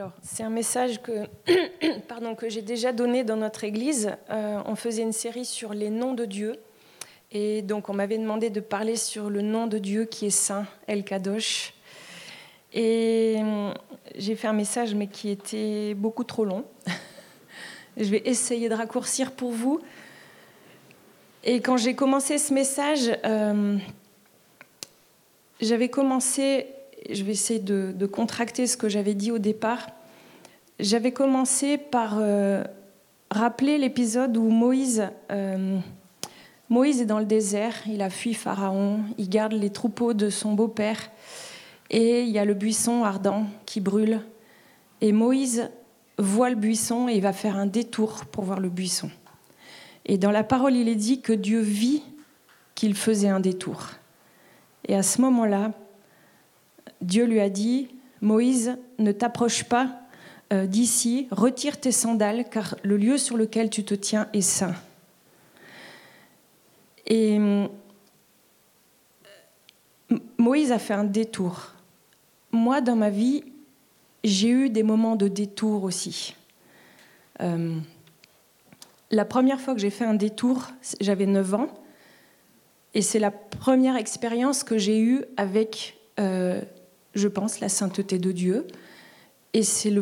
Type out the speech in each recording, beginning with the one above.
Alors, c'est un message que, que j'ai déjà donné dans notre église. Euh, on faisait une série sur les noms de Dieu. Et donc, on m'avait demandé de parler sur le nom de Dieu qui est saint, El Kadosh. Et euh, j'ai fait un message, mais qui était beaucoup trop long. Je vais essayer de raccourcir pour vous. Et quand j'ai commencé ce message, euh, j'avais commencé je vais essayer de, contracter ce que j'avais dit au départ. J'avais commencé par euh, rappeler l'épisode où Moïse, euh, Moïse est dans le désert, il a fui Pharaon, il garde les troupeaux de son beau-père, et il y a le buisson ardent qui brûle. Et Moïse voit le buisson et il va faire un détour pour voir le buisson. Et dans la parole, il est dit que Dieu vit qu'il faisait un détour. Et à ce moment-là, Dieu lui a dit, Moïse, ne t'approche pas euh, d'ici, retire tes sandales, car le lieu sur lequel tu te tiens est saint. Et euh, Moïse a fait un détour. Moi, dans ma vie, j'ai eu des moments de détour aussi. Euh, la première fois que j'ai fait un détour, j'avais 9 ans, et c'est la première expérience que j'ai eue avec je pense, la sainteté de Dieu. Et c'est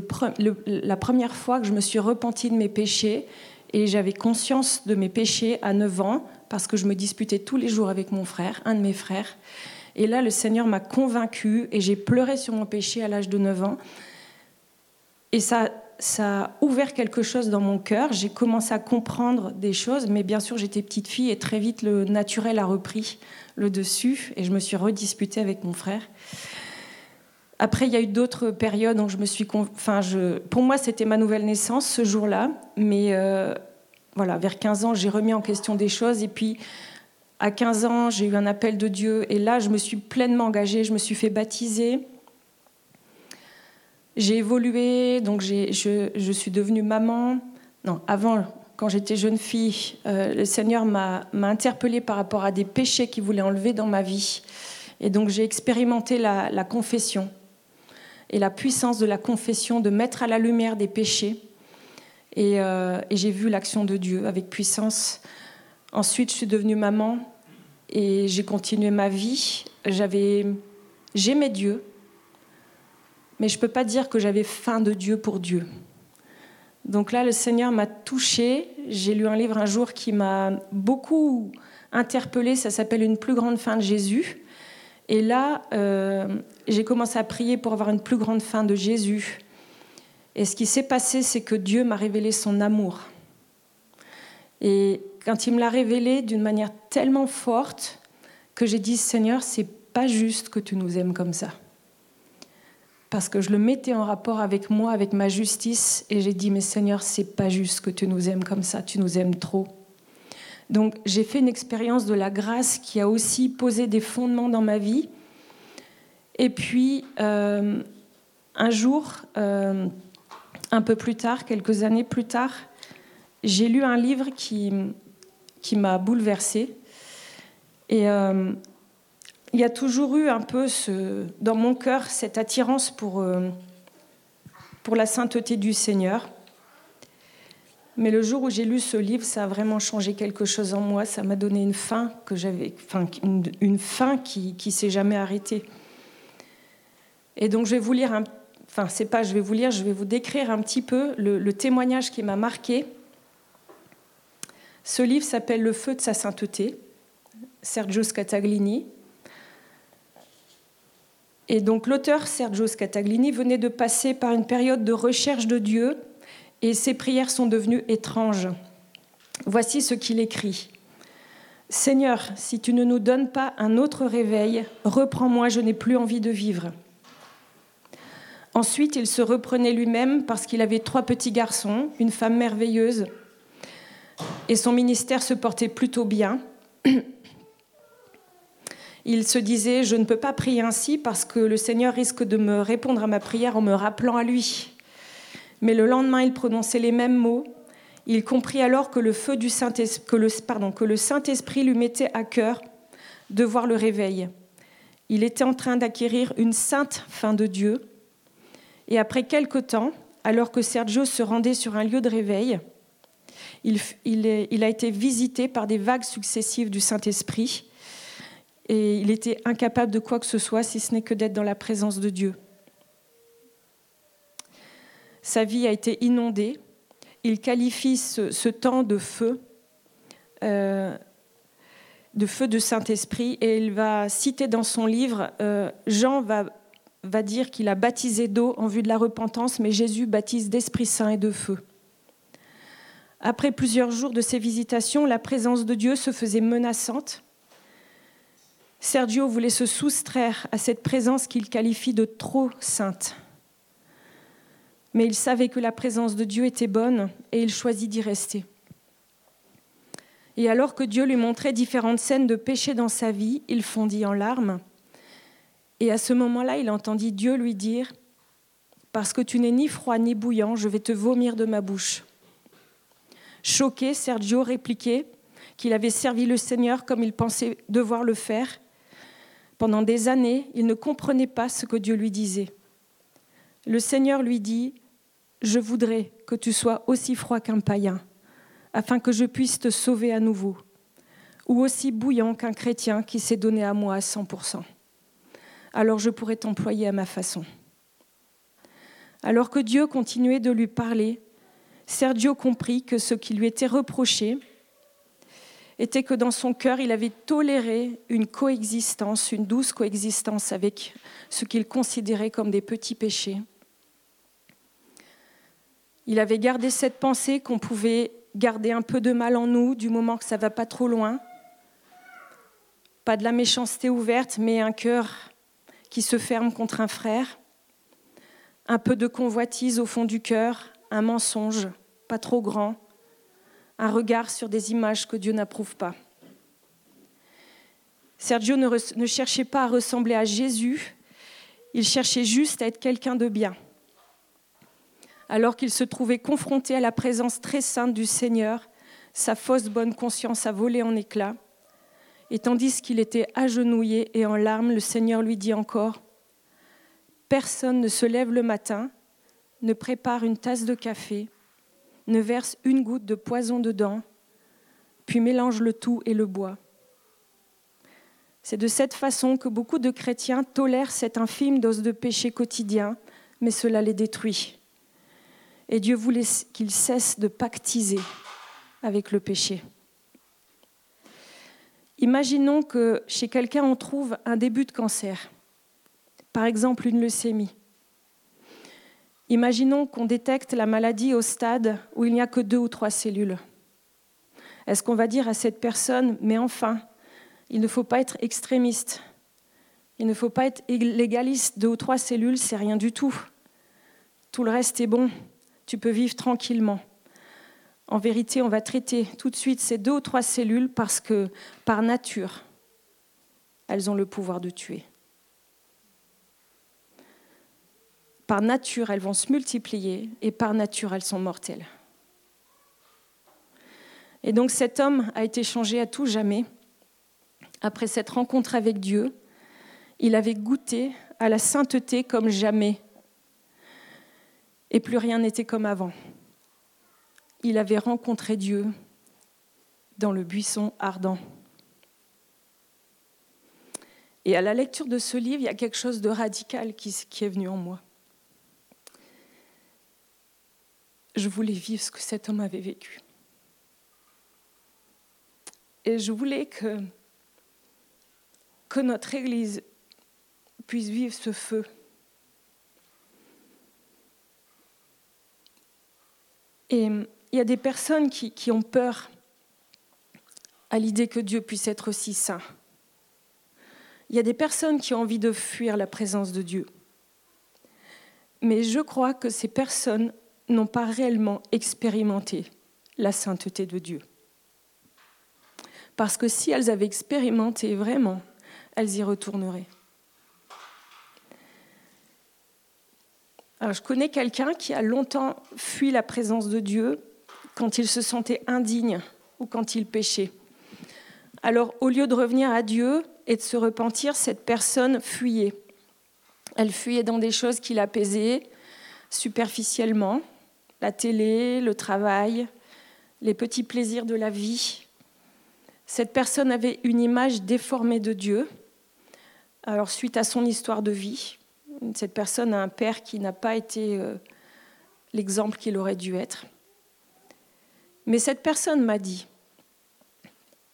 la première fois que je me suis repentie de mes péchés et j'avais conscience de mes péchés à 9 ans parce que je me disputais tous les jours avec mon frère, un de mes frères. Et là, le Seigneur m'a convaincue et j'ai pleuré sur mon péché à l'âge de 9 ans. Et ça, ça a ouvert quelque chose dans mon cœur. J'ai commencé à comprendre des choses, mais bien sûr, j'étais petite fille et très vite, le naturel a repris le dessus et je me suis redisputée avec mon frère. Après, il y a eu d'autres périodes donc je me suis. Enfin. Pour moi, c'était ma nouvelle naissance ce jour-là. Mais euh, voilà, vers 15 ans, j'ai remis en question des choses. Et puis, à 15 ans, j'ai eu un appel de Dieu. Et là, je me suis pleinement engagée. Je me suis fait baptiser. J'ai évolué. Donc, je, suis devenue maman. Non, avant, quand j'étais jeune fille, euh, le Seigneur m'a interpellée par rapport à des péchés qu'il voulait enlever dans ma vie. Et donc, j'ai expérimenté la confession et la puissance de la confession de mettre à la lumière des péchés. Euh, et, j'ai vu l'action de Dieu avec puissance. Ensuite, je suis devenue maman et j'ai continué ma vie. J'avais, j'aimais Dieu, mais je ne peux pas dire que j'avais faim de Dieu pour Dieu. Donc là, le Seigneur m'a touchée. J'ai lu un livre un jour qui m'a beaucoup interpellée. Ça s'appelle Une plus grande fin de Jésus. Et là, euh, j'ai commencé à prier pour avoir une plus grande fin de Jésus. Et ce qui s'est passé, c'est que Dieu m'a révélé son amour. Et quand il me l'a révélé d'une manière tellement forte que j'ai dit Seigneur, c'est pas juste que tu nous aimes comme ça. Parce que je le mettais en rapport avec moi, avec ma justice, et j'ai dit mais Seigneur, c'est pas juste que tu nous aimes comme ça, tu nous aimes trop. Donc j'ai fait une expérience de la grâce qui a aussi posé des fondements dans ma vie. Et puis euh, un jour, euh, un peu plus tard, quelques années plus tard, j'ai lu un livre qui, qui m'a bouleversée. Et euh, il y a toujours eu un peu dans mon cœur cette attirance pour, pour la sainteté du Seigneur. Mais le jour où j'ai lu ce livre, ça a vraiment changé quelque chose en moi. Ça m'a donné une fin que j'avais, une, fin qui, qui s'est jamais arrêtée. Et donc je vais vous lire, un, enfin c'est pas, je vais vous lire, je vais vous décrire un petit peu le, témoignage qui m'a marqué. Ce livre s'appelle Le feu de sa sainteté, Sergio Scataglini. Et donc l'auteur Sergio Scataglini venait de passer par une période de recherche de Dieu et ses prières sont devenues étranges. Voici ce qu'il écrit. Seigneur, si tu ne nous donnes pas un autre réveil, reprends-moi, je n'ai plus envie de vivre. Ensuite, il se reprenait lui-même parce qu'il avait trois petits garçons, une femme merveilleuse, et son ministère se portait plutôt bien. Il se disait, je ne peux pas prier ainsi parce que le Seigneur risque de me répondre à ma prière en me rappelant à lui. Mais le lendemain, il prononçait les mêmes mots. Il comprit alors que le feu du Saint-Esprit, lui mettait à cœur de voir le réveil. Il était en train d'acquérir une sainte fin de Dieu. Et après quelque temps, alors que Sergio se rendait sur un lieu de réveil, il, il, a été visité par des vagues successives du Saint-Esprit et il était incapable de quoi que ce soit si ce n'est que d'être dans la présence de Dieu. Sa vie a été inondée. Il qualifie ce, temps de feu, euh, de feu de Saint-Esprit, et il va citer dans son livre, euh, Jean va, va dire qu'il a baptisé d'eau en vue de la repentance, mais Jésus baptise d'Esprit Saint et de feu. Après plusieurs jours de ces visitations, la présence de Dieu se faisait menaçante Sergio voulait se soustraire à cette présence qu'il qualifie de trop sainte. Mais il savait que la présence de Dieu était bonne et il choisit d'y rester. Et alors que Dieu lui montrait différentes scènes de péché dans sa vie, il fondit en larmes. Et à ce moment-là, il entendit Dieu lui dire, Parce que tu n'es ni froid ni bouillant, je vais te vomir de ma bouche. Choqué, Sergio répliquait qu'il avait servi le Seigneur comme il pensait devoir le faire pendant des années, il ne comprenait pas ce que Dieu lui disait. Le Seigneur lui dit, Je voudrais que tu sois aussi froid qu'un païen, afin que je puisse te sauver à nouveau, ou aussi bouillant qu'un chrétien qui s'est donné à moi à 100%. Alors je pourrais t'employer à ma façon. Alors que Dieu continuait de lui parler, Sergio comprit que ce qui lui était reproché, était que dans son cœur, il avait toléré une coexistence, une douce coexistence avec ce qu'il considérait comme des petits péchés. Il avait gardé cette pensée qu'on pouvait garder un peu de mal en nous du moment que ça va pas trop loin. Pas de la méchanceté ouverte, mais un cœur qui se ferme contre un frère. Un peu de convoitise au fond du cœur, un mensonge, pas trop grand, un regard sur des images que Dieu n'approuve pas. Sergio ne, cherchait pas à ressembler à Jésus, il cherchait juste à être quelqu'un de bien. Alors qu'il se trouvait confronté à la présence très sainte du Seigneur, sa fausse bonne conscience a volé en éclats. Et tandis qu'il était agenouillé et en larmes, le Seigneur lui dit encore, Personne ne se lève le matin, ne prépare une tasse de café, ne verse une goutte de poison dedans, puis mélange le tout et le boit. C'est de cette façon que beaucoup de chrétiens tolèrent cette infime dose de péché quotidien, mais cela les détruit. Et Dieu voulait qu'ils cessent de pactiser avec le péché. Imaginons que chez quelqu'un on trouve un début de cancer, par exemple une leucémie. Imaginons qu'on détecte la maladie au stade où il n'y a que deux ou trois cellules. Est-ce qu'on va dire à cette personne, mais enfin, il ne faut pas être extrémiste, il ne faut pas être légaliste, deux ou trois cellules, c'est rien du tout. Tout le reste est bon, tu peux vivre tranquillement. En vérité, on va traiter tout de suite ces deux ou trois cellules parce que, par nature, elles ont le pouvoir de tuer. Par nature, elles vont se multiplier et par nature, elles sont mortelles. Et donc cet homme a été changé à tout jamais. Après cette rencontre avec Dieu, il avait goûté à la sainteté comme jamais. Et plus rien n'était comme avant. Il avait rencontré Dieu dans le buisson ardent. Et à la lecture de ce livre, il y a quelque chose de radical qui, est venu en moi. je voulais vivre ce que cet homme avait vécu. Et je voulais que, notre Église puisse vivre ce feu. Et il y a des personnes qui, qui ont peur à l'idée que Dieu puisse être aussi saint. Il y a des personnes qui ont envie de fuir la présence de Dieu. Mais je crois que ces personnes n'ont pas réellement expérimenté la sainteté de Dieu. Parce que si elles avaient expérimenté vraiment, elles y retourneraient. Je connais quelqu'un qui a longtemps fui la présence de Dieu quand il se sentait indigne ou quand il péchait. Alors, au lieu de revenir à Dieu et de se repentir, cette personne fuyait. Elle fuyait dans des choses qui l'apaisaient, superficiellement, la télé, le travail, les petits plaisirs de la vie. Cette personne avait une image déformée de Dieu. Alors suite à son histoire de vie, cette personne a un père qui n'a pas été euh, l'exemple qu'il aurait dû être. Mais cette personne m'a dit,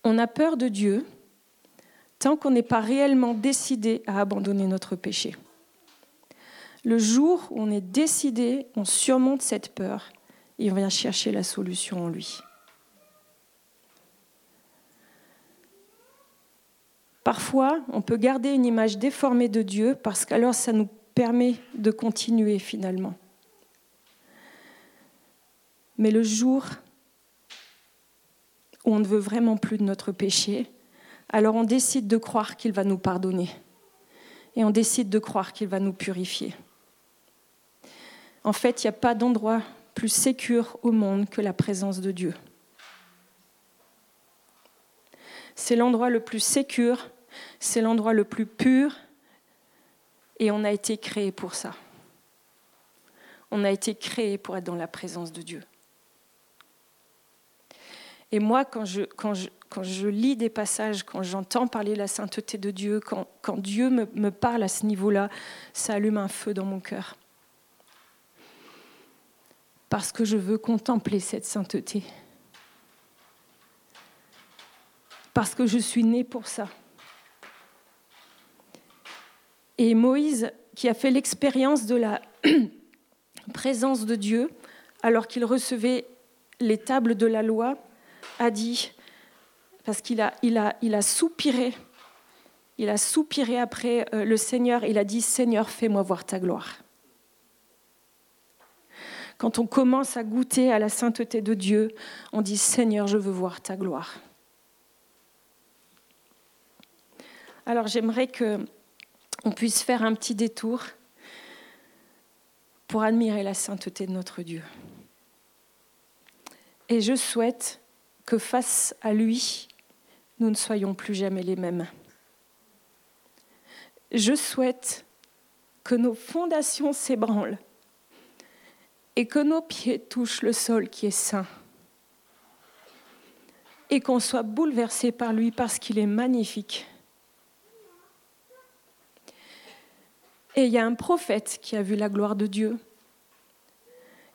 on a peur de Dieu tant qu'on n'est pas réellement décidé à abandonner notre péché. Le jour où on est décidé, on surmonte cette peur et on vient chercher la solution en lui. Parfois, on peut garder une image déformée de Dieu parce qu'alors ça nous permet de continuer finalement. Mais le jour où on ne veut vraiment plus de notre péché, alors on décide de croire qu'il va nous pardonner. Et on décide de croire qu'il va nous purifier. En fait, il n'y a pas d'endroit plus sécure au monde que la présence de Dieu. C'est l'endroit le plus sécure, c'est l'endroit le plus pur, et on a été créé pour ça. On a été créé pour être dans la présence de Dieu. Et moi, quand je, lis des passages, quand j'entends parler de la sainteté de Dieu, quand, Dieu me, me parle à ce niveau-là, ça allume un feu dans mon cœur. Parce que je veux contempler cette sainteté. Parce que je suis né pour ça. Et Moïse, qui a fait l'expérience de la présence de Dieu, alors qu'il recevait les tables de la loi, a dit, parce qu'il a, il a, il a soupiré, il a soupiré après euh, le Seigneur, il a dit, Seigneur, fais-moi voir ta gloire. Quand on commence à goûter à la sainteté de Dieu, on dit, Seigneur, je veux voir ta gloire. Alors j'aimerais que on puisse faire un petit détour pour admirer la sainteté de notre Dieu. Et je souhaite que face à lui, nous ne soyons plus jamais les mêmes. Je souhaite que nos fondations s'ébranlent et que nos pieds touchent le sol qui est saint et qu'on soit bouleversé par lui parce qu'il est magnifique. Et il y a un prophète qui a vu la gloire de Dieu.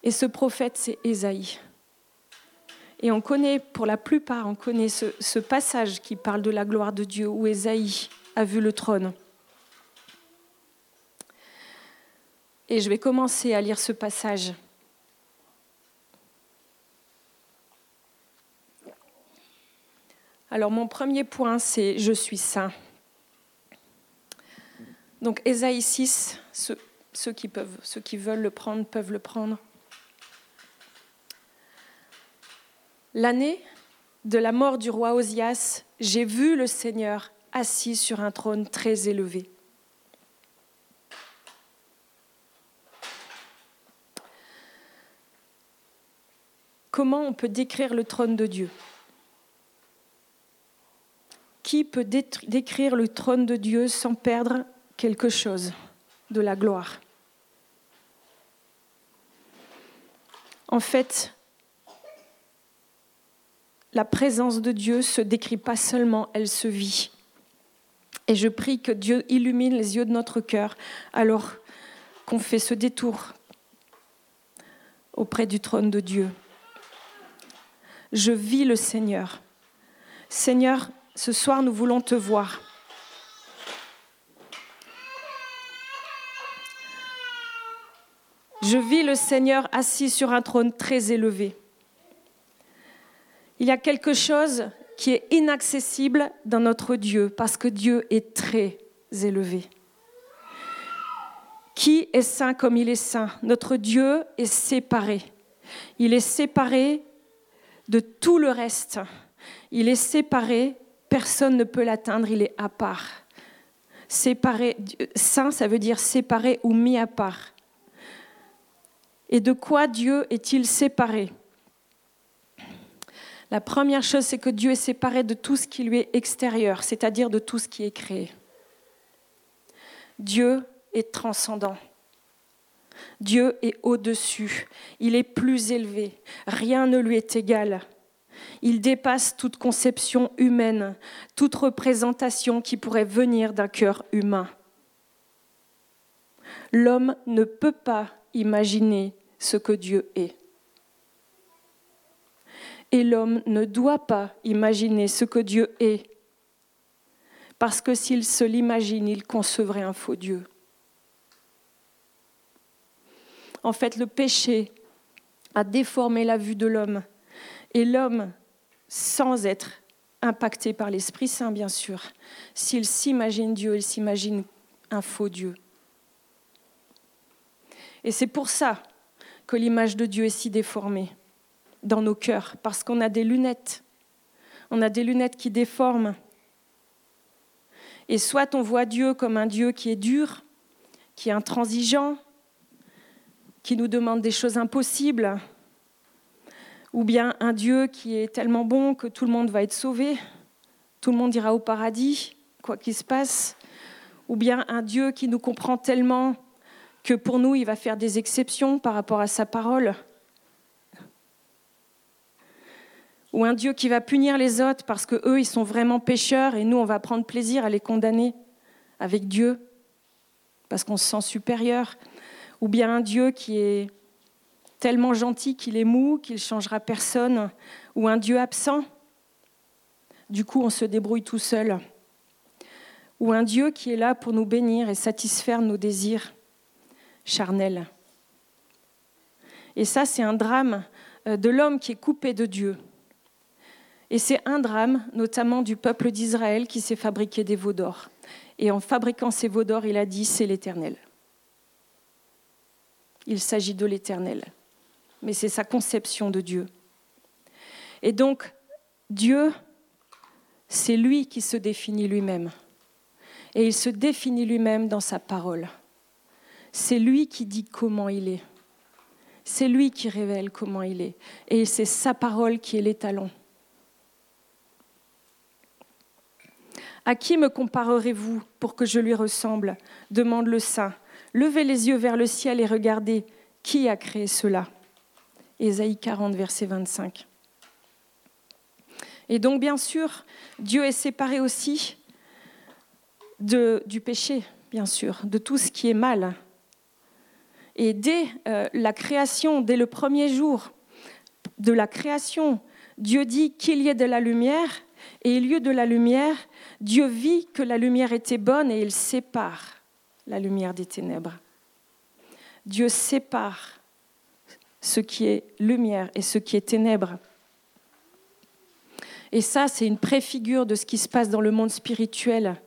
Et ce prophète, c'est Ésaïe. Et on connaît, pour la plupart, on connaît ce, passage qui parle de la gloire de Dieu, où Ésaïe a vu le trône. Et je vais commencer à lire ce passage. Alors mon premier point, c'est Je suis saint. Donc Ésaïe 6, ceux, qui ceux qui veulent le prendre peuvent le prendre. L'année de la mort du roi Osias, j'ai vu le Seigneur assis sur un trône très élevé. Comment on peut décrire le trône de Dieu? Qui peut décrire le trône de Dieu sans perdre quelque chose de la gloire En fait, la présence de Dieu se décrit pas seulement, elle se vit. Et je prie que Dieu illumine les yeux de notre cœur alors qu'on fait ce détour auprès du trône de Dieu. Je vis le Seigneur. Seigneur, ce soir nous voulons te voir. Je vis le Seigneur assis sur un trône très élevé. Il y a quelque chose qui est inaccessible dans notre Dieu parce que Dieu est très élevé. Qui est saint comme il est saint? Notre Dieu est séparé. Il est séparé de tout le reste. Il est séparé, personne ne peut l'atteindre, il est à part. Séparé, saint, ça veut dire séparé ou mis à part. Et de quoi Dieu est-il séparé? La première chose, c'est que Dieu est séparé de tout ce qui lui est extérieur, c'est-à-dire de tout ce qui est créé. Dieu est transcendant. Dieu est au-dessus, il est plus élevé, rien ne lui est égal. Il dépasse toute conception humaine, toute représentation qui pourrait venir d'un cœur humain. L'homme ne peut pas imaginer ce que Dieu est. Et l'homme ne doit pas imaginer ce que Dieu est, parce que s'il se l'imagine, il concevrait un faux Dieu. En fait, le péché a déformé la vue de l'homme. Et l'homme, sans être impacté par l'Esprit Saint, bien sûr, s'il s'imagine Dieu, il s'imagine un faux Dieu. Et c'est pour ça que l'image de Dieu est si déformée dans nos cœurs, parce qu'on a des lunettes. On a des lunettes qui déforment. Et soit on voit Dieu comme un Dieu qui est dur, qui est intransigeant, qui nous demande des choses impossibles, ou bien un Dieu qui est tellement bon que tout le monde va être sauvé, tout le monde ira au paradis, quoi qu'il se passe, ou bien un Dieu qui nous comprend tellement que pour nous, il va faire des exceptions par rapport à sa parole, ou un Dieu qui va punir les autres parce que eux ils sont vraiment pécheurs et nous on va prendre plaisir à les condamner avec Dieu parce qu'on se sent supérieur, ou bien un Dieu qui est tellement gentil qu'il est mou, qu'il changera personne, ou un Dieu absent, du coup on se débrouille tout seul, ou un Dieu qui est là pour nous bénir et satisfaire nos désirs charnels. Et ça, c'est un drame euh, de l'homme qui est coupé de Dieu. Et c'est un drame, notamment du peuple d'Israël, qui s'est fabriqué des veaux d'or. Et en fabriquant ces veaux d'or, il a dit, c'est l'Éternel. Il s'agit de l'Éternel. Mais c'est sa conception de Dieu. Et donc, Dieu, c'est lui qui se définit lui-même. Et il se définit lui-même dans sa parole. C'est lui qui dit comment il est. C'est lui qui révèle comment il est. Et c'est sa parole qui est l'étalon. À qui me comparerez-vous pour que je lui ressemble demande le saint. Levez les yeux vers le ciel et regardez qui a créé cela. Ésaïe 40, verset 25. Et donc, bien sûr, Dieu est séparé aussi du péché, bien sûr, de tout ce qui est mal. Et dès euh, la création, dès le premier jour de la création, Dieu dit qu'il y ait de la lumière, et au lieu de la lumière, Dieu vit que la lumière était bonne et il sépare la lumière des ténèbres. Dieu sépare ce qui est lumière et ce qui est ténèbres. Et ça, c'est une préfigure de ce qui se passe dans le monde spirituel.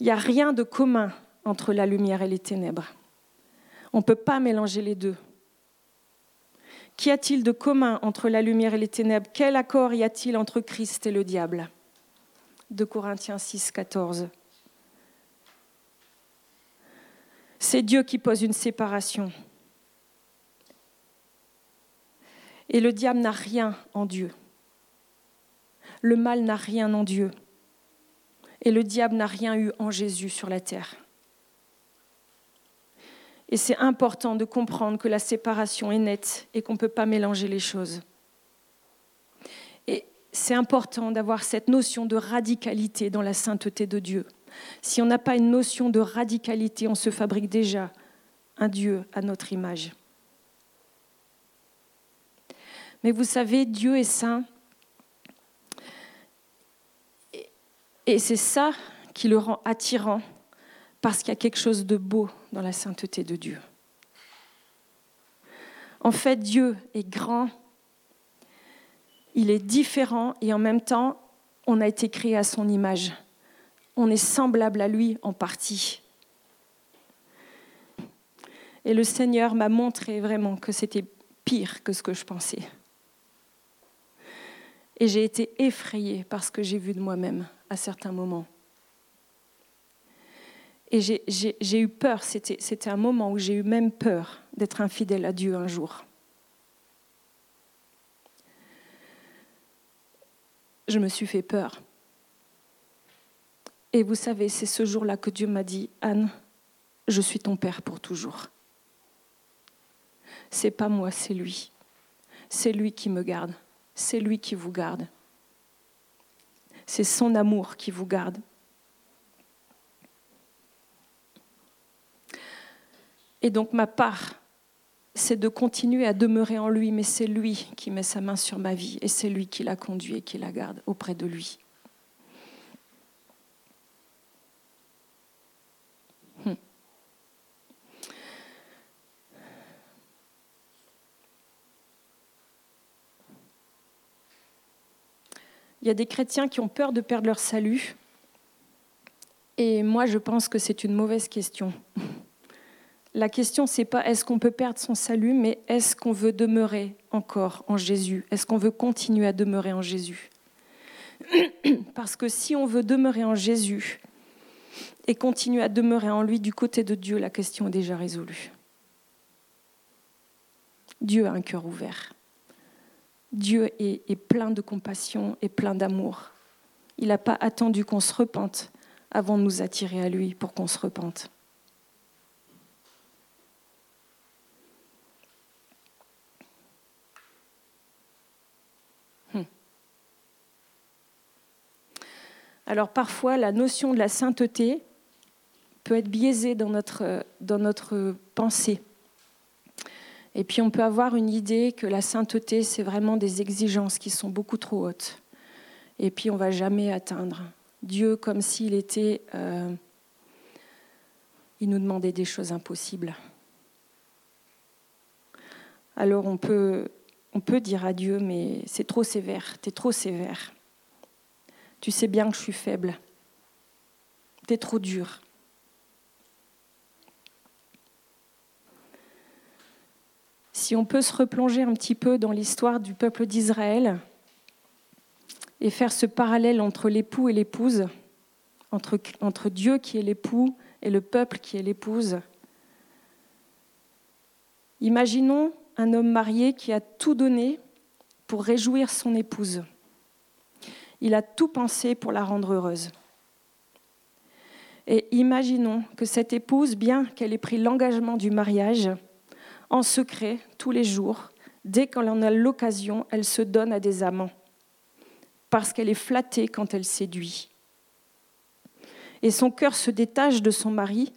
Il n'y a rien de commun entre la lumière et les ténèbres. On ne peut pas mélanger les deux. Qu'y a-t-il de commun entre la lumière et les ténèbres? Quel accord y a-t-il entre Christ et le diable? De Corinthiens 6, 14. C'est Dieu qui pose une séparation. Et le diable n'a rien en Dieu. Le mal n'a rien en Dieu. Et le diable n'a rien eu en Jésus sur la terre. Et c'est important de comprendre que la séparation est nette et qu'on ne peut pas mélanger les choses. Et c'est important d'avoir cette notion de radicalité dans la sainteté de Dieu. Si on n'a pas une notion de radicalité, on se fabrique déjà un Dieu à notre image. Mais vous savez, Dieu est saint. Et c'est ça qui le rend attirant parce qu'il y a quelque chose de beau dans la sainteté de Dieu. En fait, Dieu est grand, il est différent et en même temps, on a été créé à son image. On est semblable à lui en partie. Et le Seigneur m'a montré vraiment que c'était pire que ce que je pensais. Et j'ai été effrayée par ce que j'ai vu de moi-même à certains moments. Et j'ai eu peur, c'était un moment où j'ai eu même peur d'être infidèle à Dieu un jour. Je me suis fait peur. Et vous savez, c'est ce jour-là que Dieu m'a dit, Anne, Je suis ton Père pour toujours. C'est pas moi, c'est lui. C'est lui qui me garde. C'est lui qui vous garde. C'est son amour qui vous garde. Et donc ma part, c'est de continuer à demeurer en lui, mais c'est lui qui met sa main sur ma vie et c'est lui qui la conduit et qui la garde auprès de lui. Hmm. Il y a des chrétiens qui ont peur de perdre leur salut. Et moi, je pense que c'est une mauvaise question. La question, c'est pas est-ce qu'on peut perdre son salut, mais est-ce qu'on veut demeurer encore en Jésus? Est-ce qu'on veut continuer à demeurer en Jésus? Parce que si on veut demeurer en Jésus et continuer à demeurer en lui du côté de Dieu, la question est déjà résolue. Dieu a un cœur ouvert. Dieu est, est plein de compassion et plein d'amour. Il n'a pas attendu qu'on se repente avant de nous attirer à lui pour qu'on se repente. Alors parfois, la notion de la sainteté peut être biaisée dans notre, pensée. Et puis on peut avoir une idée que la sainteté, c'est vraiment des exigences qui sont beaucoup trop hautes. Et puis on ne va jamais atteindre. Dieu comme s'il était... Euh, il nous demandait des choses impossibles. Alors on peut, on peut dire à Dieu, mais c'est trop sévère, tu es trop sévère. Tu sais bien que je suis faible. Tu es trop dur. Si on peut se replonger un petit peu dans l'histoire du peuple d'Israël et faire ce parallèle entre l'époux et l'épouse, entre, entre Dieu qui est l'époux et le peuple qui est l'épouse, imaginons un homme marié qui a tout donné pour réjouir son épouse. Il a tout pensé pour la rendre heureuse. Et imaginons que cette épouse, bien qu'elle ait pris l'engagement du mariage, en secret, tous les jours, dès qu'elle en a l'occasion, elle se donne à des amants, parce qu'elle est flattée quand elle séduit. Et son cœur se détache de son mari,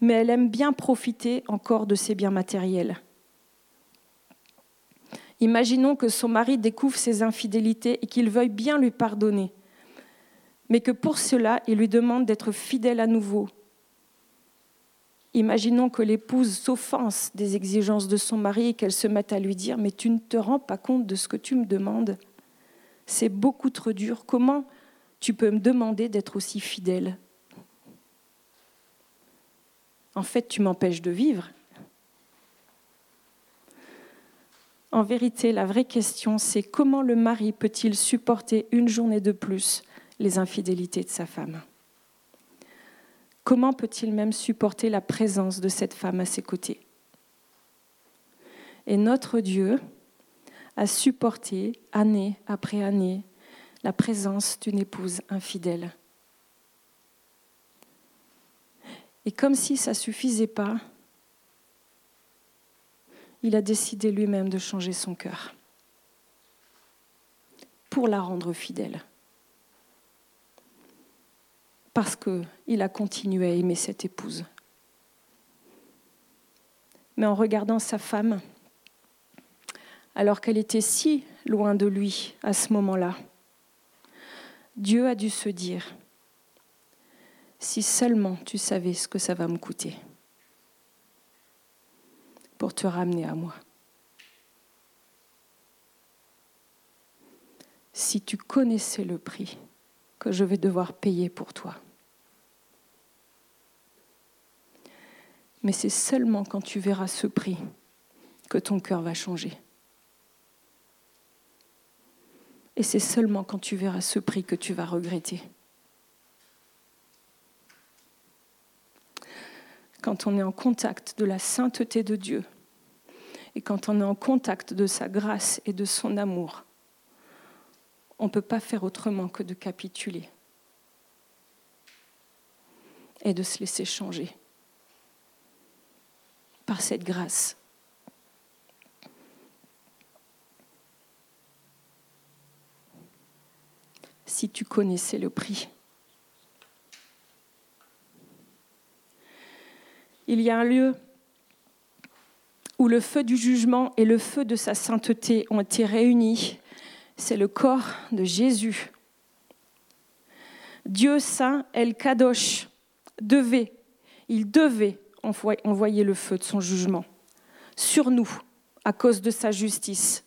mais elle aime bien profiter encore de ses biens matériels. Imaginons que son mari découvre ses infidélités et qu'il veuille bien lui pardonner, mais que pour cela, il lui demande d'être fidèle à nouveau. Imaginons que l'épouse s'offense des exigences de son mari et qu'elle se mette à lui dire Mais tu ne te rends pas compte de ce que tu me demandes C'est beaucoup trop dur. Comment tu peux me demander d'être aussi fidèle? En fait, tu m'empêches de vivre. En vérité, la vraie question, c'est comment le mari peut-il supporter une journée de plus les infidélités de sa femme? Comment peut-il même supporter la présence de cette femme à ses côtés? Et notre Dieu a supporté, année après année, la présence d'une épouse infidèle. Et comme si ça ne suffisait pas, il a décidé lui-même de changer son cœur pour la rendre fidèle. Parce qu'il a continué à aimer cette épouse. Mais en regardant sa femme, alors qu'elle était si loin de lui à ce moment-là, Dieu a dû se dire, si seulement tu savais ce que ça va me coûter pour te ramener à moi. Si tu connaissais le prix que je vais devoir payer pour toi. Mais c'est seulement quand tu verras ce prix que ton cœur va changer. Et c'est seulement quand tu verras ce prix que tu vas regretter. Quand on est en contact de la sainteté de Dieu et quand on est en contact de sa grâce et de son amour, on ne peut pas faire autrement que de capituler et de se laisser changer par cette grâce. Si tu connaissais le prix. Il y a un lieu où le feu du jugement et le feu de sa sainteté ont été réunis. C'est le corps de Jésus. Dieu saint, El Kadosh, devait, il devait envoyer le feu de son jugement sur nous à cause de sa justice.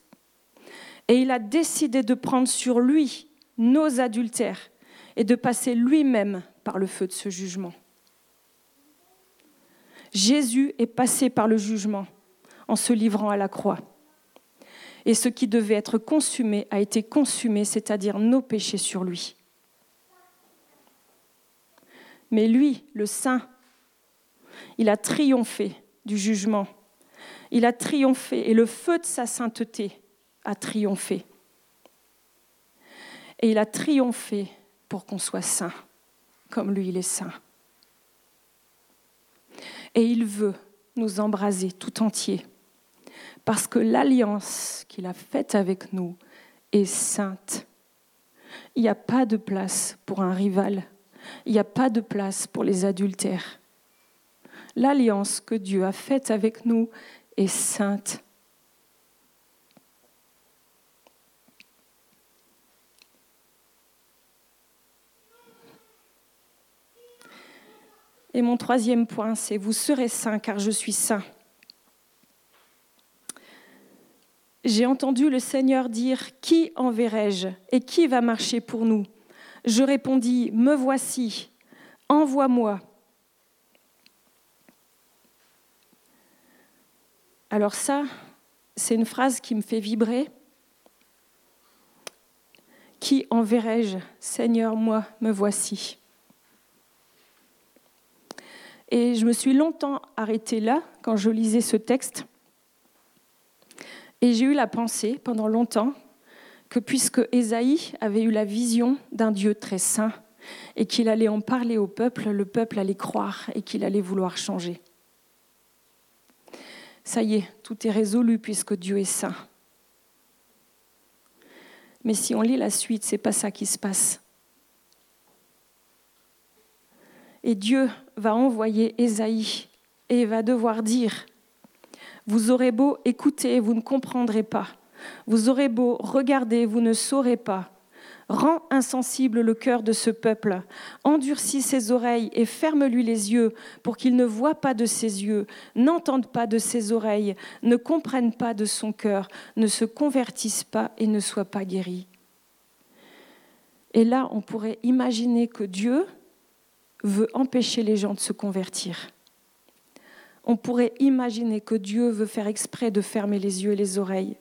Et il a décidé de prendre sur lui nos adultères et de passer lui-même par le feu de ce jugement. Jésus est passé par le jugement en se livrant à la croix. Et ce qui devait être consumé a été consumé, c'est-à-dire nos péchés sur lui. Mais lui, le Saint, il a triomphé du jugement. Il a triomphé et le feu de sa sainteté a triomphé. Et il a triomphé pour qu'on soit saint, comme lui, il est saint. Et il veut nous embraser tout entier, parce que l'alliance qu'il a faite avec nous est sainte. Il n'y a pas de place pour un rival, il n'y a pas de place pour les adultères. L'alliance que Dieu a faite avec nous est sainte. Et mon troisième point, c'est vous serez saints car je suis saint. J'ai entendu le Seigneur dire, Qui enverrai-je et qui va marcher pour nous? Je répondis, Me voici, envoie-moi. Alors ça, c'est une phrase qui me fait vibrer. Qui enverrai-je? Seigneur, moi, me voici. Et je me suis longtemps arrêtée là quand je lisais ce texte. Et j'ai eu la pensée pendant longtemps que puisque Ésaïe avait eu la vision d'un Dieu très saint et qu'il allait en parler au peuple, le peuple allait croire et qu'il allait vouloir changer. Ça y est, tout est résolu puisque Dieu est saint. Mais si on lit la suite, c'est pas ça qui se passe. Et Dieu va envoyer Ésaïe et va devoir dire, vous aurez beau écouter, vous ne comprendrez pas. Vous aurez beau regarder, vous ne saurez pas. Rends insensible le cœur de ce peuple, endurcis ses oreilles et ferme-lui les yeux pour qu'il ne voie pas de ses yeux, n'entende pas de ses oreilles, ne comprenne pas de son cœur, ne se convertisse pas et ne soit pas guéri. Et là, on pourrait imaginer que Dieu, veut empêcher les gens de se convertir. On pourrait imaginer que Dieu veut faire exprès de fermer les yeux et les oreilles.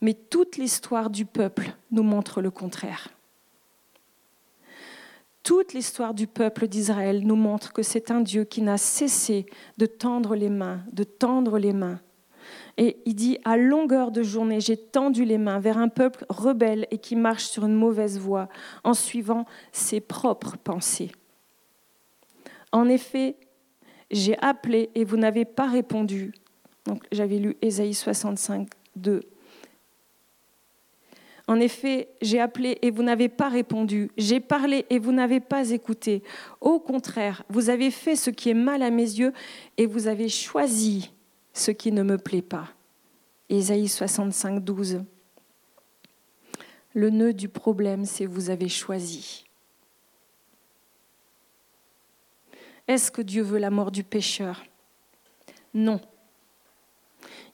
Mais toute l'histoire du peuple nous montre le contraire. Toute l'histoire du peuple d'Israël nous montre que c'est un Dieu qui n'a cessé de tendre les mains, de tendre les mains. Et il dit, à longueur de journée, j'ai tendu les mains vers un peuple rebelle et qui marche sur une mauvaise voie en suivant ses propres pensées. En effet, j'ai appelé et vous n'avez pas répondu. Donc j'avais lu Ésaïe 65, 2. En effet, j'ai appelé et vous n'avez pas répondu. J'ai parlé et vous n'avez pas écouté. Au contraire, vous avez fait ce qui est mal à mes yeux et vous avez choisi ce qui ne me plaît pas. Ésaïe 65, 12. Le nœud du problème, c'est vous avez choisi. Est-ce que Dieu veut la mort du pécheur? Non.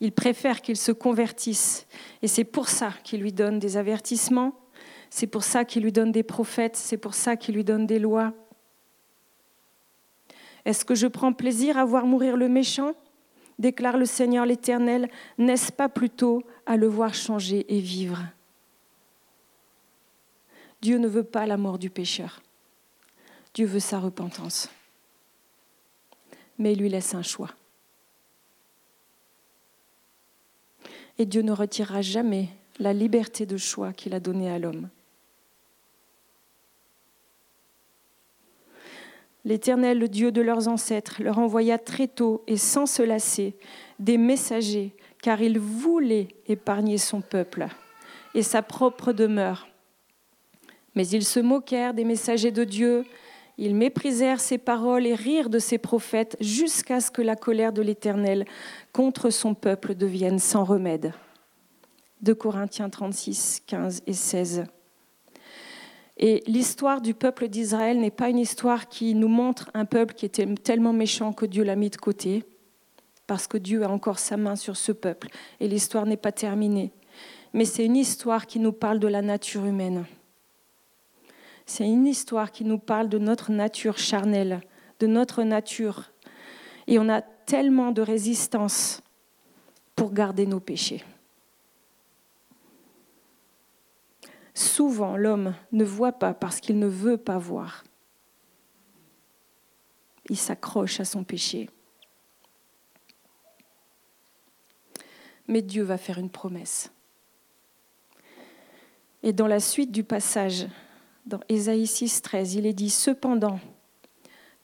Il préfère qu'il se convertisse. Et c'est pour ça qu'il lui donne des avertissements, c'est pour ça qu'il lui donne des prophètes, c'est pour ça qu'il lui donne des lois. Est-ce que je prends plaisir à voir mourir le méchant? Déclare le Seigneur l'Éternel. N'est-ce pas plutôt à le voir changer et vivre? Dieu ne veut pas la mort du pécheur. Dieu veut sa repentance mais il lui laisse un choix. Et Dieu ne retirera jamais la liberté de choix qu'il a donnée à l'homme. L'Éternel, le Dieu de leurs ancêtres, leur envoya très tôt et sans se lasser des messagers, car il voulait épargner son peuple et sa propre demeure. Mais ils se moquèrent des messagers de Dieu, ils méprisèrent ses paroles et rirent de ses prophètes jusqu'à ce que la colère de l'Éternel contre son peuple devienne sans remède. De Corinthiens 36, 15 et 16. Et l'histoire du peuple d'Israël n'est pas une histoire qui nous montre un peuple qui était tellement méchant que Dieu l'a mis de côté, parce que Dieu a encore sa main sur ce peuple, et l'histoire n'est pas terminée. Mais c'est une histoire qui nous parle de la nature humaine. C'est une histoire qui nous parle de notre nature charnelle, de notre nature. Et on a tellement de résistance pour garder nos péchés. Souvent, l'homme ne voit pas parce qu'il ne veut pas voir. Il s'accroche à son péché. Mais Dieu va faire une promesse. Et dans la suite du passage, dans Ésaïe 6, 13, il est dit Cependant,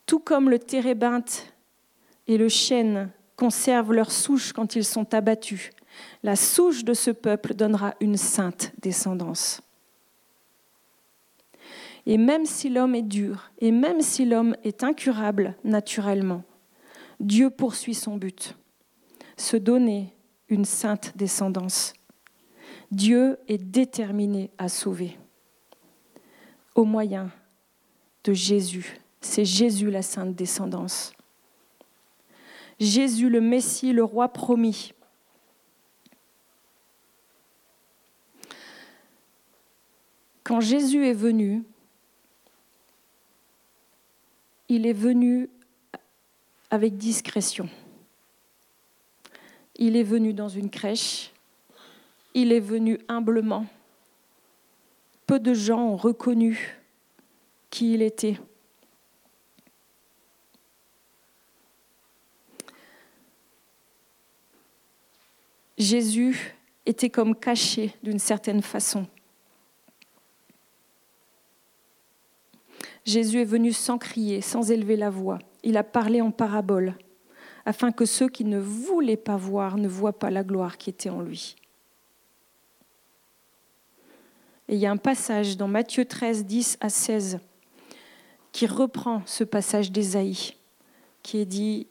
tout comme le térébinthe et le chêne conservent leur souche quand ils sont abattus, la souche de ce peuple donnera une sainte descendance. Et même si l'homme est dur, et même si l'homme est incurable naturellement, Dieu poursuit son but, se donner une sainte descendance. Dieu est déterminé à sauver au moyen de Jésus. C'est Jésus la sainte descendance. Jésus le Messie, le roi promis. Quand Jésus est venu, il est venu avec discrétion. Il est venu dans une crèche, il est venu humblement. Peu de gens ont reconnu qui il était. Jésus était comme caché d'une certaine façon. Jésus est venu sans crier, sans élever la voix. Il a parlé en parabole, afin que ceux qui ne voulaient pas voir ne voient pas la gloire qui était en lui. Et il y a un passage dans Matthieu 13, 10 à 16 qui reprend ce passage d'Ésaïe, qui est dit,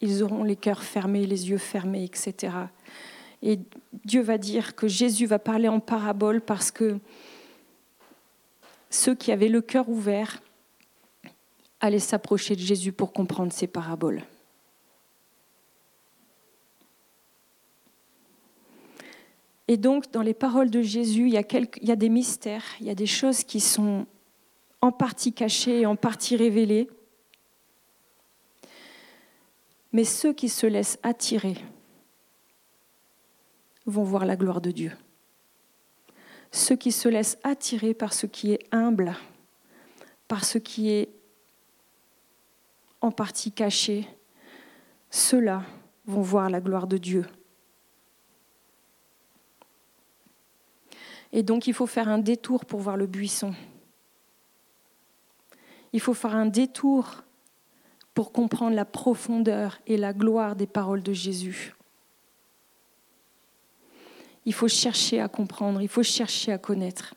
ils auront les cœurs fermés, les yeux fermés, etc. Et Dieu va dire que Jésus va parler en parabole parce que ceux qui avaient le cœur ouvert aller s'approcher de Jésus pour comprendre ses paraboles. Et donc, dans les paroles de Jésus, il y, a des mystères, il y a des choses qui sont en partie cachées et en partie révélées. Mais ceux qui se laissent attirer vont voir la gloire de Dieu. Ceux qui se laissent attirer par ce qui est humble, par ce qui est en partie cachés, ceux-là vont voir la gloire de Dieu. Et donc il faut faire un détour pour voir le buisson. Il faut faire un détour pour comprendre la profondeur et la gloire des paroles de Jésus. Il faut chercher à comprendre, il faut chercher à connaître.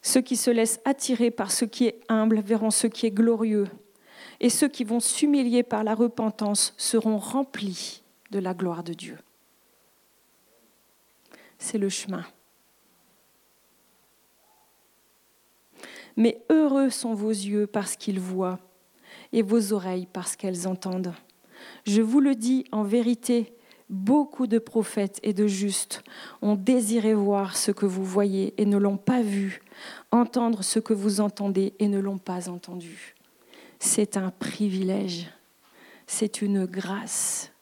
Ceux qui se laissent attirer par ce qui est humble verront ce qui est glorieux. Et ceux qui vont s'humilier par la repentance seront remplis de la gloire de Dieu. C'est le chemin. Mais heureux sont vos yeux parce qu'ils voient et vos oreilles parce qu'elles entendent. Je vous le dis en vérité, Beaucoup de prophètes et de justes ont désiré voir ce que vous voyez et ne l'ont pas vu, entendre ce que vous entendez et ne l'ont pas entendu. C'est un privilège, c'est une grâce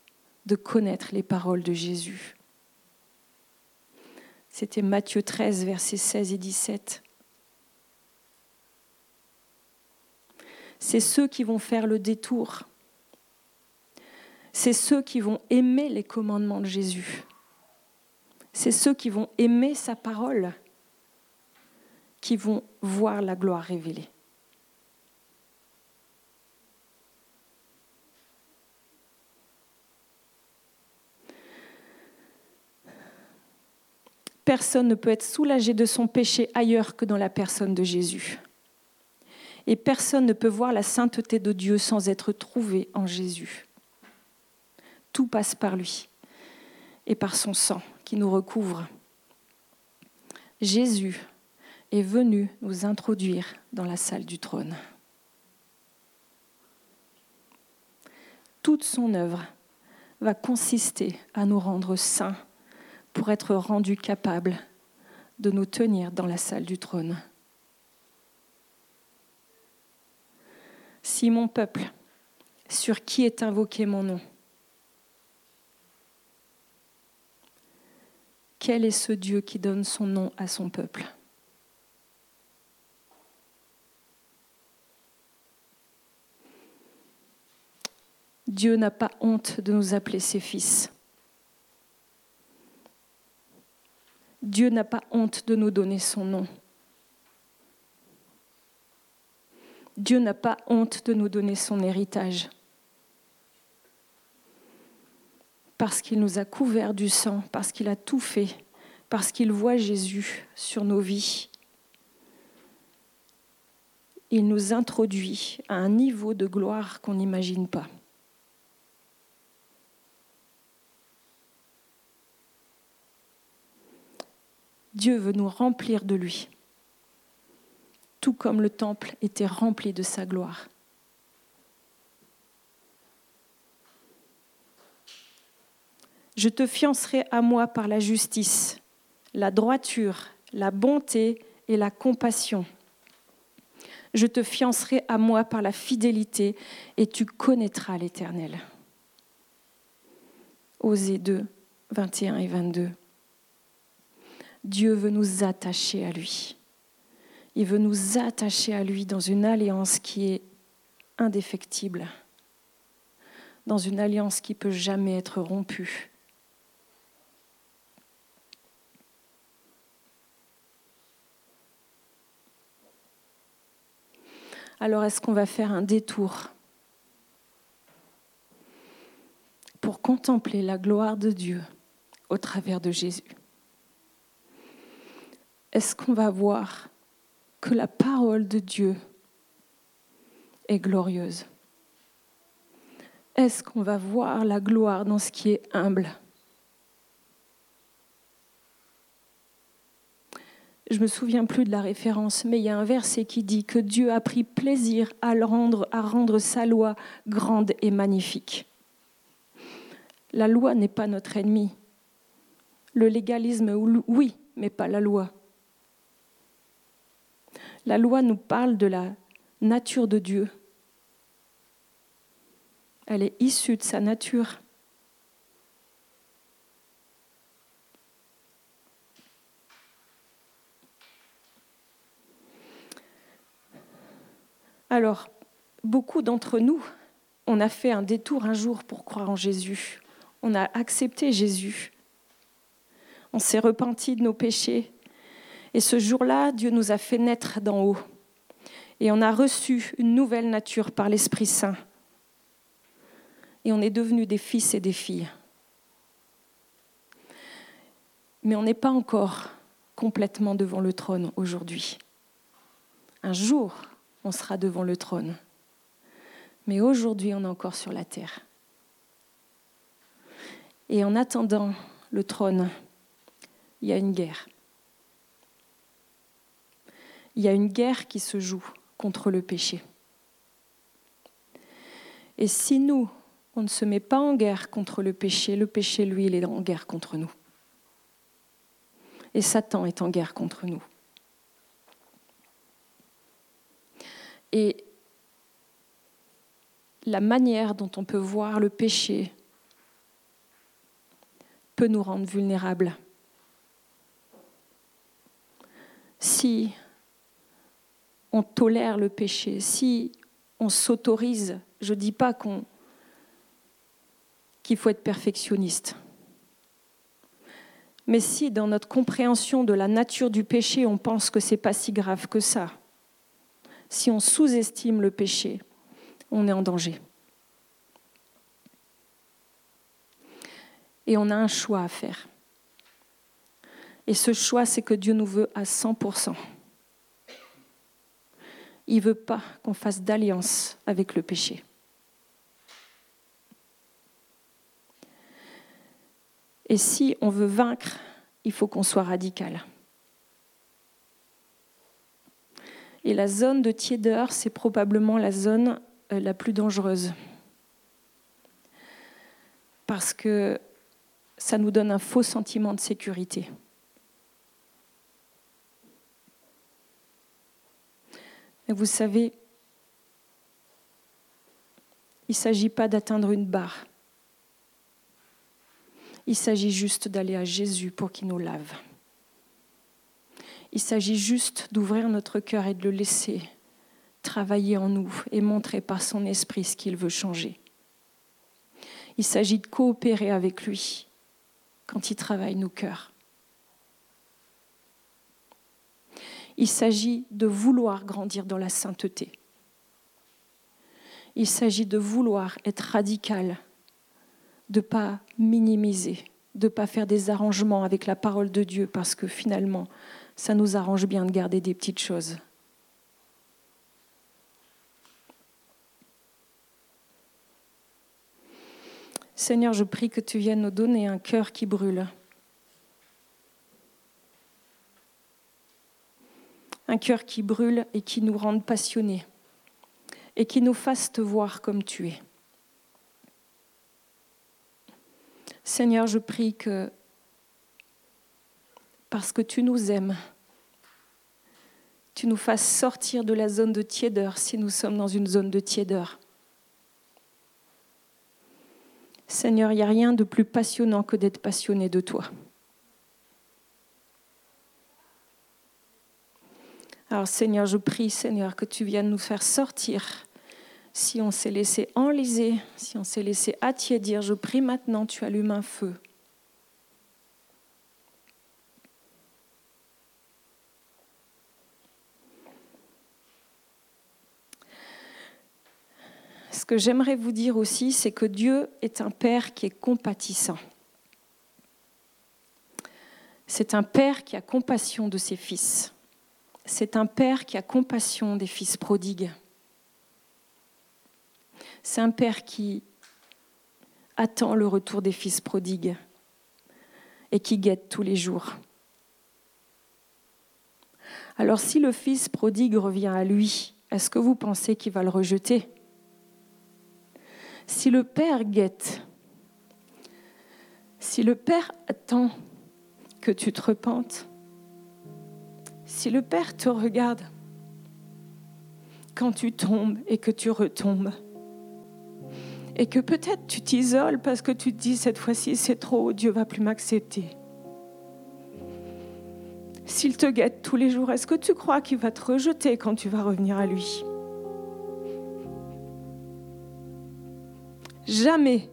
de connaître les paroles de Jésus. C'était Matthieu 13, versets 16 et 17. C'est ceux qui vont faire le détour c'est ceux qui vont aimer les commandements de Jésus. C'est ceux qui vont aimer sa parole. qui vont voir la gloire révélée. Personne ne peut être soulagé de son péché ailleurs que dans la personne de Jésus. Et personne ne peut voir la sainteté de Dieu sans être trouvé en Jésus. Tout passe par lui et par son sang qui nous recouvre. Jésus est venu nous introduire dans la salle du trône. Toute son œuvre va consister à nous rendre saints pour être rendu capable de nous tenir dans la salle du trône. Si mon peuple, sur qui est invoqué mon nom, quel est ce Dieu qui donne son nom à son peuple? Dieu n'a pas honte de nous appeler ses fils. Dieu n'a pas honte de nous donner son nom. Dieu n'a pas honte de nous donner son héritage. Parce qu'il nous a couverts du sang, parce qu'il a tout fait, parce qu'il voit Jésus sur nos vies. Il nous introduit à un niveau de gloire qu'on n'imagine pas. Dieu veut nous remplir de lui, tout comme le temple était rempli de sa gloire. Je te fiancerai à moi par la justice, la droiture, la bonté et la compassion. Je te fiancerai à moi par la fidélité et tu connaîtras l'Éternel. Osée 2, 21 et 22. Dieu veut nous attacher à lui. Il veut nous attacher à lui dans une alliance qui est indéfectible, dans une alliance qui peut jamais être rompue. Alors est-ce qu'on va faire un détour pour contempler la gloire de Dieu au travers de Jésus? Est-ce qu'on va voir que la parole de Dieu est glorieuse? Est-ce qu'on va voir la gloire dans ce qui est humble? Je me souviens plus de la référence, mais il y a un verset qui dit que Dieu a pris plaisir à, rendre, à rendre sa loi grande et magnifique. La loi n'est pas notre ennemi. Le légalisme, oui, mais pas la loi. La loi nous parle de la nature de Dieu. Elle est issue de sa nature. Alors, beaucoup d'entre nous, on a fait un détour un jour pour croire en Jésus. On a accepté Jésus. On s'est repenti de nos péchés. Et ce jour-là, Dieu nous a fait naître d'en haut. Et on a reçu une nouvelle nature par l'Esprit Saint. Et on est devenus des fils et des filles. Mais on n'est pas encore complètement devant le trône aujourd'hui. Un jour, on sera devant le trône. Mais aujourd'hui, on est encore sur la terre. Et en attendant le trône, il y a une guerre il y a une guerre qui se joue contre le péché. Et si nous, on ne se met pas en guerre contre le péché, le péché, lui, il est en guerre contre nous. Et Satan est en guerre contre nous. Et la manière dont on peut voir le péché peut nous rendre vulnérables. Si on tolère le péché, si on s'autorise, je ne dis pas qu'on, qu'il faut être perfectionniste. Mais si dans notre compréhension de la nature du péché, on pense que c'est pas si grave que ça, si on sous-estime le péché, on est en danger. Et on a un choix à faire. Et ce choix, c'est que Dieu nous veut à 100%. Il ne veut pas qu'on fasse d'alliance avec le péché. Et si on veut vaincre, il faut qu'on soit radical. Et la zone de tiédeur, c'est probablement la zone euh, la plus dangereuse. Parce que ça nous donne un faux sentiment de sécurité. Et vous savez, il ne s'agit pas d'atteindre une barre. Il s'agit juste d'aller à Jésus pour qu'il nous lave. Il s'agit juste d'ouvrir notre cœur et de le laisser travailler en nous et montrer par son esprit ce qu'il veut changer. Il s'agit de coopérer avec lui quand il travaille nos cœurs. Il s'agit de vouloir grandir dans la sainteté. Il s'agit de vouloir être radical, de ne pas minimiser, de ne pas faire des arrangements avec la parole de Dieu parce que finalement, ça nous arrange bien de garder des petites choses. Seigneur, je prie que tu viennes nous donner un cœur qui brûle. Un cœur qui brûle et qui nous rende passionnés et qui nous fasse te voir comme tu es. Seigneur, je prie que parce que tu nous aimes, tu nous fasses sortir de la zone de tiédeur si nous sommes dans une zone de tiédeur. Seigneur, il n'y a rien de plus passionnant que d'être passionné de toi. Alors Seigneur, je prie, Seigneur, que tu viennes nous faire sortir. Si on s'est laissé enliser, si on s'est laissé attiédir, je prie maintenant, tu allumes un feu. Ce que j'aimerais vous dire aussi, c'est que Dieu est un Père qui est compatissant. C'est un Père qui a compassion de ses fils c'est un père qui a compassion des fils prodigues. C'est un père qui attend le retour des fils prodigues et qui guette tous les jours. Alors si le fils prodigue revient à lui, est-ce que vous pensez qu'il va le rejeter? Si le père guette, si le père attend que tu te repentes, si le Père te regarde quand tu tombes et que tu retombes, et que peut-être tu t'isoles parce que tu te dis cette fois-ci c'est trop, Dieu va plus m'accepter. S'il te guette tous les jours, est-ce que tu crois qu'il va te rejeter quand tu vas revenir à lui? Jamais,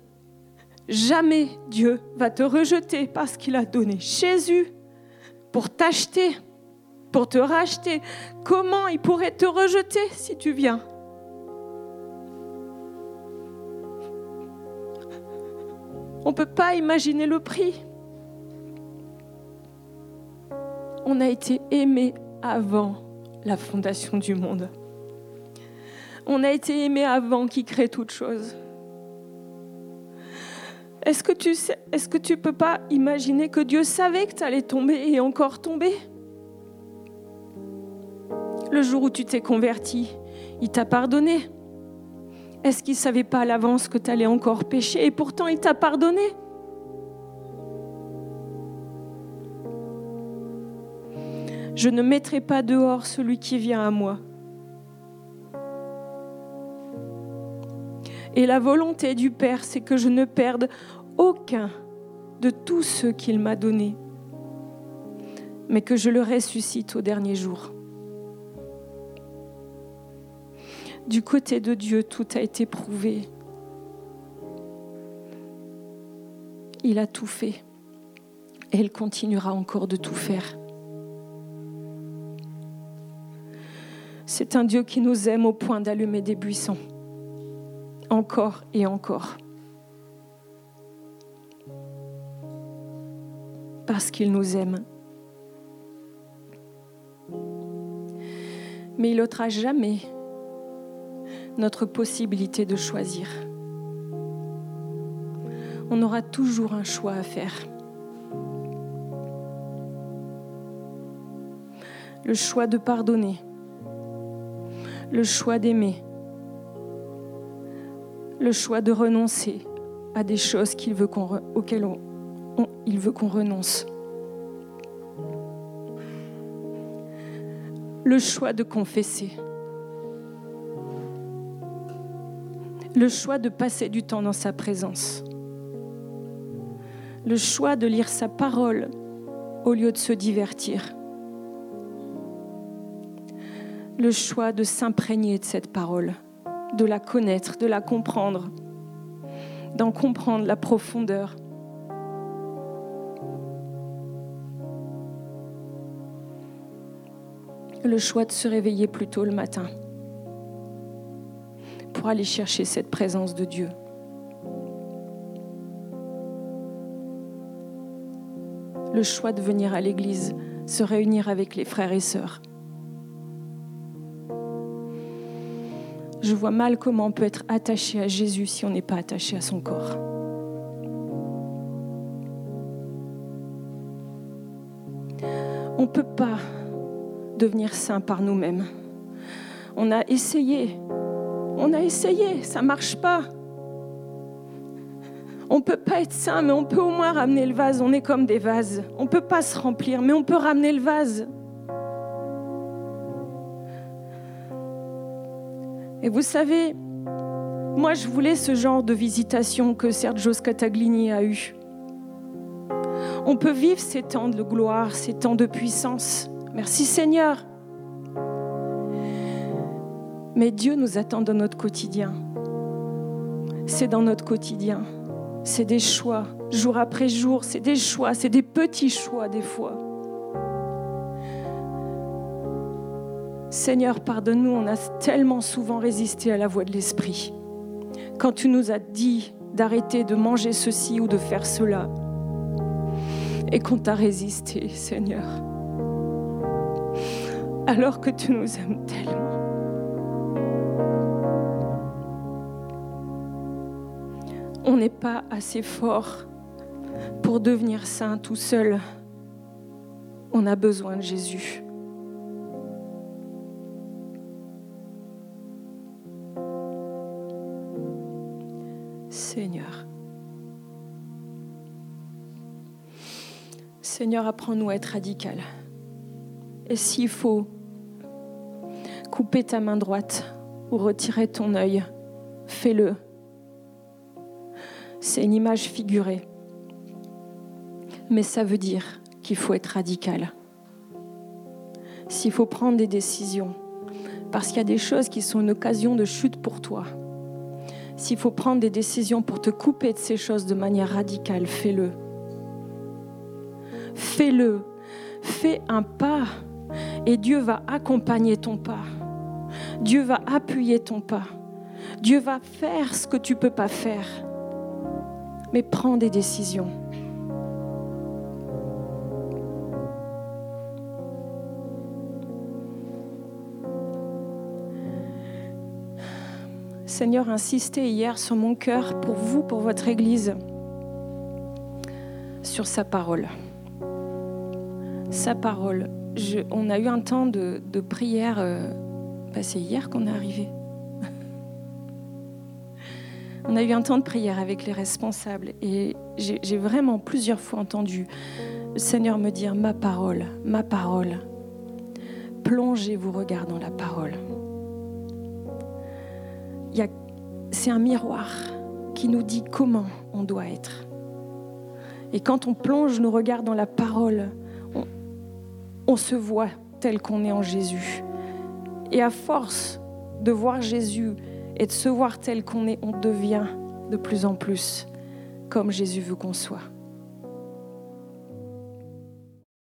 jamais Dieu va te rejeter parce qu'il a donné Jésus pour t'acheter pour te racheter. Comment il pourrait te rejeter si tu viens? On ne peut pas imaginer le prix. On a été aimé avant la fondation du monde. On a été aimé avant qu'il crée toute chose. Est-ce que tu sais, est-ce que tu peux pas imaginer que Dieu savait que tu allais tomber et encore tomber? Le jour où tu t'es converti, il t'a pardonné. Est-ce qu'il ne savait pas à l'avance que tu allais encore pécher et pourtant il t'a pardonné? Je ne mettrai pas dehors celui qui vient à moi. Et la volonté du Père, c'est que je ne perde aucun de tous ceux qu'il m'a donnés, mais que je le ressuscite au dernier jour. Du côté de Dieu, tout a été prouvé. Il a tout fait. Et il continuera encore de tout faire. C'est un Dieu qui nous aime au point d'allumer des buissons, encore et encore. Parce qu'il nous aime. Mais il n'ôtera jamais notre possibilité de choisir. On aura toujours un choix à faire. Le choix de pardonner le choix d'aimer, le choix de renoncer à des choses qu'il veut auxquelles il veut qu'on renonce. Le choix de confesser. Le choix de passer du temps dans sa présence. Le choix de lire sa parole au lieu de se divertir le choix de s'imprégner de cette parole, de la connaître, de la comprendre, d'en comprendre la profondeur. Le choix de se réveiller plus tôt le matin pour aller chercher cette présence de Dieu. Le choix de venir à l'église, se réunir avec les frères et sœurs. Je vois mal comment on peut être attaché à Jésus si on n'est pas attaché à son corps. On ne peut pas devenir saint par nous-mêmes. On a essayé, on a essayé, ça ne marche pas. On ne peut pas être saint, mais on peut au moins ramener le vase. On est comme des vases. On ne peut pas se remplir, mais on peut ramener le vase. Et vous savez, moi je voulais ce genre de visitation que Sergio Scataglini a eu. On peut vivre ces temps de gloire, ces temps de puissance. Merci Seigneur. Mais Dieu nous attend dans notre quotidien. C'est dans notre quotidien. C'est des choix, jour après jour. C'est des choix, c'est des petits choix des fois. Seigneur, pardonne-nous, on a tellement souvent résisté à la voix de l'Esprit. Quand tu nous as dit d'arrêter de manger ceci ou de faire cela, et qu'on t'a résisté, Seigneur, alors que tu nous aimes tellement. On n'est pas assez fort pour devenir saint tout seul. On a besoin de Jésus. Seigneur. Seigneur, apprends-nous à être radical. Et s'il faut couper ta main droite ou retirer ton œil, fais-le. C'est une image figurée. Mais ça veut dire qu'il faut être radical. S'il faut prendre des décisions, parce qu'il y a des choses qui sont une occasion de chute pour toi, s'il faut prendre des décisions pour te couper de ces choses de manière radicale, fais-le. Fais-le. Fais un pas et Dieu va accompagner ton pas. Dieu va appuyer ton pas. Dieu va faire ce que tu ne peux pas faire. Mais prends des décisions. Seigneur, insisté hier sur mon cœur pour vous, pour votre Église, sur sa parole. Sa parole. on a eu un temps de, prière. Euh, bah, c'est hier qu'on est arrivé. On a eu un temps de prière avec les responsables et j'ai vraiment plusieurs fois entendu le Seigneur me dire ma parole, ma parole. Plongez vos regards dans la parole c'est un miroir qui nous dit comment on doit être. Et quand on plonge nos regards dans la parole, on, on se voit tel qu'on est en Jésus. Et à force de voir Jésus et de se voir tel qu'on est, on devient de plus en plus comme Jésus veut qu'on soit.